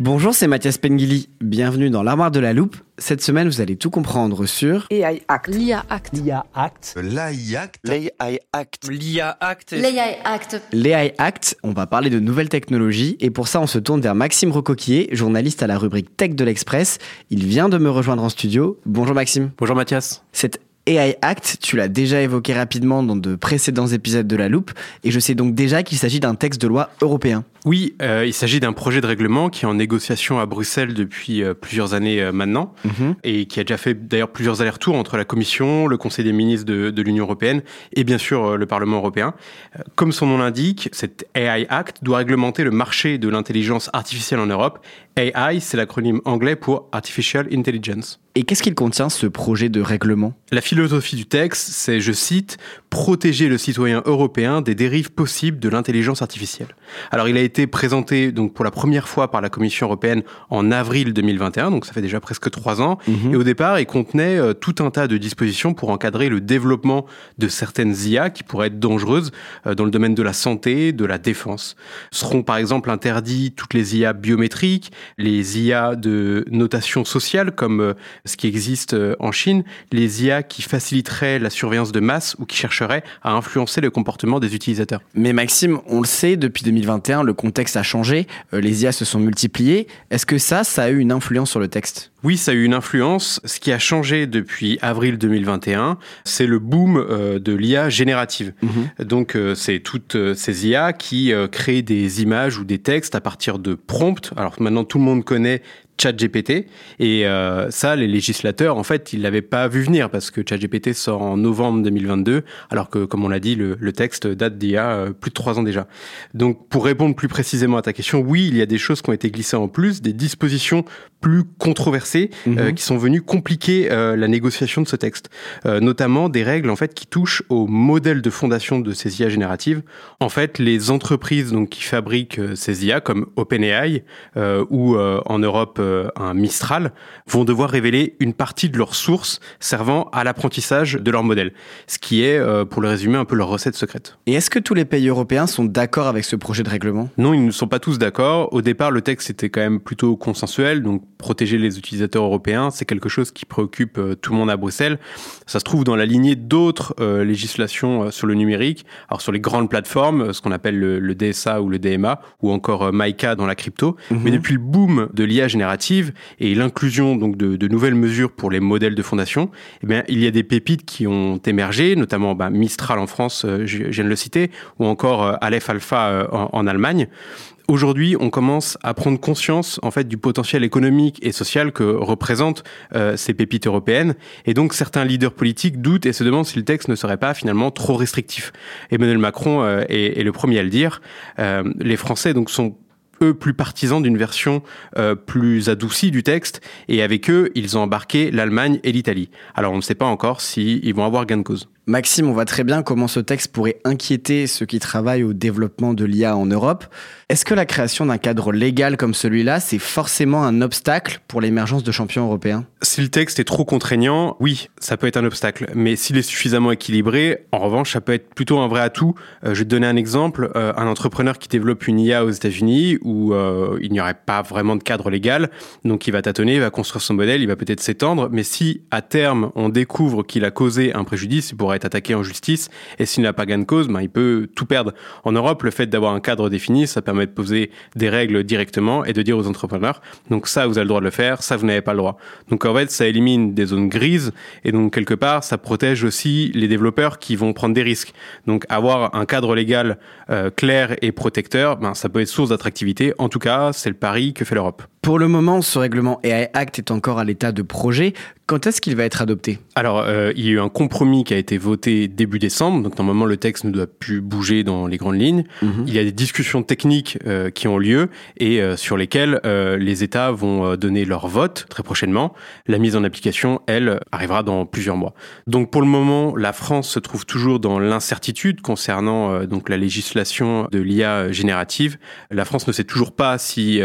Bonjour, c'est Mathias Pengili. Bienvenue dans l'armoire de la loupe. Cette semaine, vous allez tout comprendre sur AI Act. L'IA Act. L'IA Act. L'AI Act. L'AI Act. L'IA Act. L'AI Act. l'AI Act. On va parler de nouvelles technologies et pour ça, on se tourne vers Maxime Recoquillier, journaliste à la rubrique Tech de l'Express. Il vient de me rejoindre en studio. Bonjour Maxime. Bonjour Mathias. Cette AI Act, tu l'as déjà évoqué rapidement dans de précédents épisodes de La Loupe et je sais donc déjà qu'il s'agit d'un texte de loi européen. Oui, euh, il s'agit d'un projet de règlement qui est en négociation à Bruxelles depuis euh, plusieurs années euh, maintenant Mhm. et qui a déjà fait d'ailleurs plusieurs allers-retours entre la Commission, le Conseil des ministres de, de l'Union européenne et bien sûr le Parlement européen. Comme son nom l'indique, cet AI Act doit réglementer le marché de l'intelligence artificielle en Europe. AI, c'est l'acronyme anglais pour Artificial Intelligence. Et qu'est-ce qu'il contient ce projet de règlement? La philosophie du texte, c'est, je cite, protéger le citoyen européen des dérives possibles de l'intelligence artificielle. Alors, il a été présenté donc pour la première fois par la Commission européenne en avril 2021, donc ça fait déjà presque trois ans. Mhm. Et au départ, il contenait euh, tout un tas de dispositions pour encadrer le développement de certaines IA qui pourraient être dangereuses euh, dans le domaine de la santé, de la défense. Seront par exemple interdits toutes les IA biométriques, les IA de notation sociale comme euh, ce qui existe en Chine, les IA qui faciliteraient la surveillance de masse ou qui à influencer le comportement des utilisateurs. Mais Maxime, on le sait, depuis 2021, le contexte a changé, euh, les IA se sont multipliées. Est-ce que ça, ça a eu une influence sur le texte? Oui, ça a eu une influence. Ce qui a changé depuis avril 2021, c'est le boom euh, de l'IA générative. Donc, euh, c'est toutes euh, ces IA qui créent des images ou des textes à partir de prompts. Alors maintenant, tout le monde connaît ChatGPT et euh, ça, les législateurs, en fait, ils l'avaient pas vu venir parce que ChatGPT sort en novembre 2022, alors que, comme on l'a dit, le, le texte date d'il y a euh, plus de trois ans déjà. Donc, pour répondre plus précisément à ta question, oui, il y a des choses qui ont été glissées en plus, des dispositions plus controversées euh, Mhm. qui sont venues compliquer euh, la négociation de ce texte, Euh, notamment des règles en fait qui touchent au modèle de fondation de ces IA génératives. En fait, les entreprises donc qui fabriquent ces IA comme OpenAI euh, ou euh, en Europe euh, un Mistral vont devoir révéler une partie de leurs sources servant à l'apprentissage de leur modèle, ce qui est, euh, pour le résumer, un peu leur recette secrète. Et est-ce que tous les pays européens sont d'accord avec ce projet de règlement? Non, ils ne sont pas tous d'accord. Au départ, le texte était quand même plutôt consensuel, donc protéger les utilisateurs européens, c'est quelque chose qui préoccupe euh, tout le monde à Bruxelles. Ça se trouve dans la lignée d'autres législations sur le numérique, alors sur les grandes plateformes, ce qu'on appelle le, le DSA ou le DMA, ou encore MICA dans la crypto. Mais depuis le boom de l'IA générative et l'inclusion donc de, nouvelles mesures pour les modèles de fondation, eh bien, il y a des pépites qui ont émergé, notamment bah, Mistral en France, euh, je, viens de le citer, ou encore euh, Aleph Alpha euh, en, Allemagne. Aujourd'hui, on commence à prendre conscience en fait du potentiel économique et social que représentent ces pépites européennes, et donc certains leaders politiques doutent et se demandent si le texte ne serait pas finalement trop restrictif. Emmanuel Macron est, le premier à le dire. Les Français donc sont eux plus partisans d'une version euh, plus adoucie du texte et avec eux ils ont embarqué l'Allemagne et l'Italie. Alors on ne sait pas encore s'ils vont avoir gain de cause. Maxime, on voit très bien comment ce texte pourrait inquiéter ceux qui travaillent au développement de l'IA en Europe. Est-ce que la création d'un cadre légal comme celui-là, c'est forcément un obstacle pour l'émergence de champions européens? Si le texte est trop contraignant, oui, ça peut être un obstacle. Mais s'il est suffisamment équilibré, en revanche, ça peut être plutôt un vrai atout. Euh, je vais te donner un exemple. Euh, un entrepreneur qui développe une IA aux États-Unis où euh, il n'y aurait pas vraiment de cadre légal, donc il va tâtonner, il va construire son modèle, il va peut-être s'étendre. Mais si à terme on découvre qu'il a causé un préjudice, il pourra attaqué en justice. Et s'il n'a pas gain de cause, ben, il peut tout perdre. En Europe, le fait d'avoir un cadre défini, ça permet de poser des règles directement et de dire aux entrepreneurs, donc ça, vous avez le droit de le faire, ça, vous n'avez pas le droit. Donc en fait, ça élimine des zones grises et donc quelque part, ça protège aussi les développeurs qui vont prendre des risques. Donc avoir un cadre légal euh, clair et protecteur, ben, ça peut être source d'attractivité. En tout cas, c'est le pari que fait l'Europe. Pour le moment, ce règlement AI Act est encore à l'état de projet. Quand est-ce qu'il va être adopté? Alors, euh, il y a eu un compromis qui a été voté début décembre, donc normalement le texte ne doit plus bouger dans les grandes lignes. Mhm. Il y a des discussions techniques euh, qui ont lieu et euh, sur lesquelles les États vont donner leur vote très prochainement. La mise en application, elle, arrivera dans plusieurs mois. Donc pour le moment, la France se trouve toujours dans l'incertitude concernant donc la législation de l'IA générative. La France ne sait toujours pas si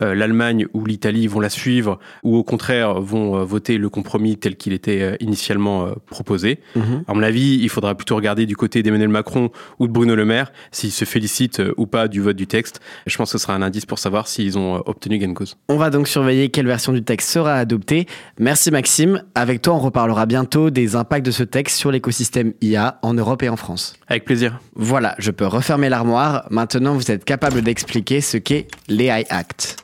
l'Allemagne ou l'Italie vont la suivre ou au contraire vont voter le compromis tel qu'il était euh, initialement euh, proposé. Mhm. À mon avis, il faudra plutôt regarder du côté d'Emmanuel Macron ou de Bruno Le Maire s'ils se félicitent euh, ou pas du vote du texte. Je pense que ce sera un indice pour savoir s'ils ont obtenu gain de cause. On va donc surveiller quelle version du texte sera adoptée. Merci Maxime. Avec toi, on reparlera bientôt des impacts de ce texte sur l'écosystème IA en Europe et en France. Avec plaisir. Voilà, je peux refermer l'armoire. Maintenant, vous êtes capable d'expliquer ce qu'est l'AI Act.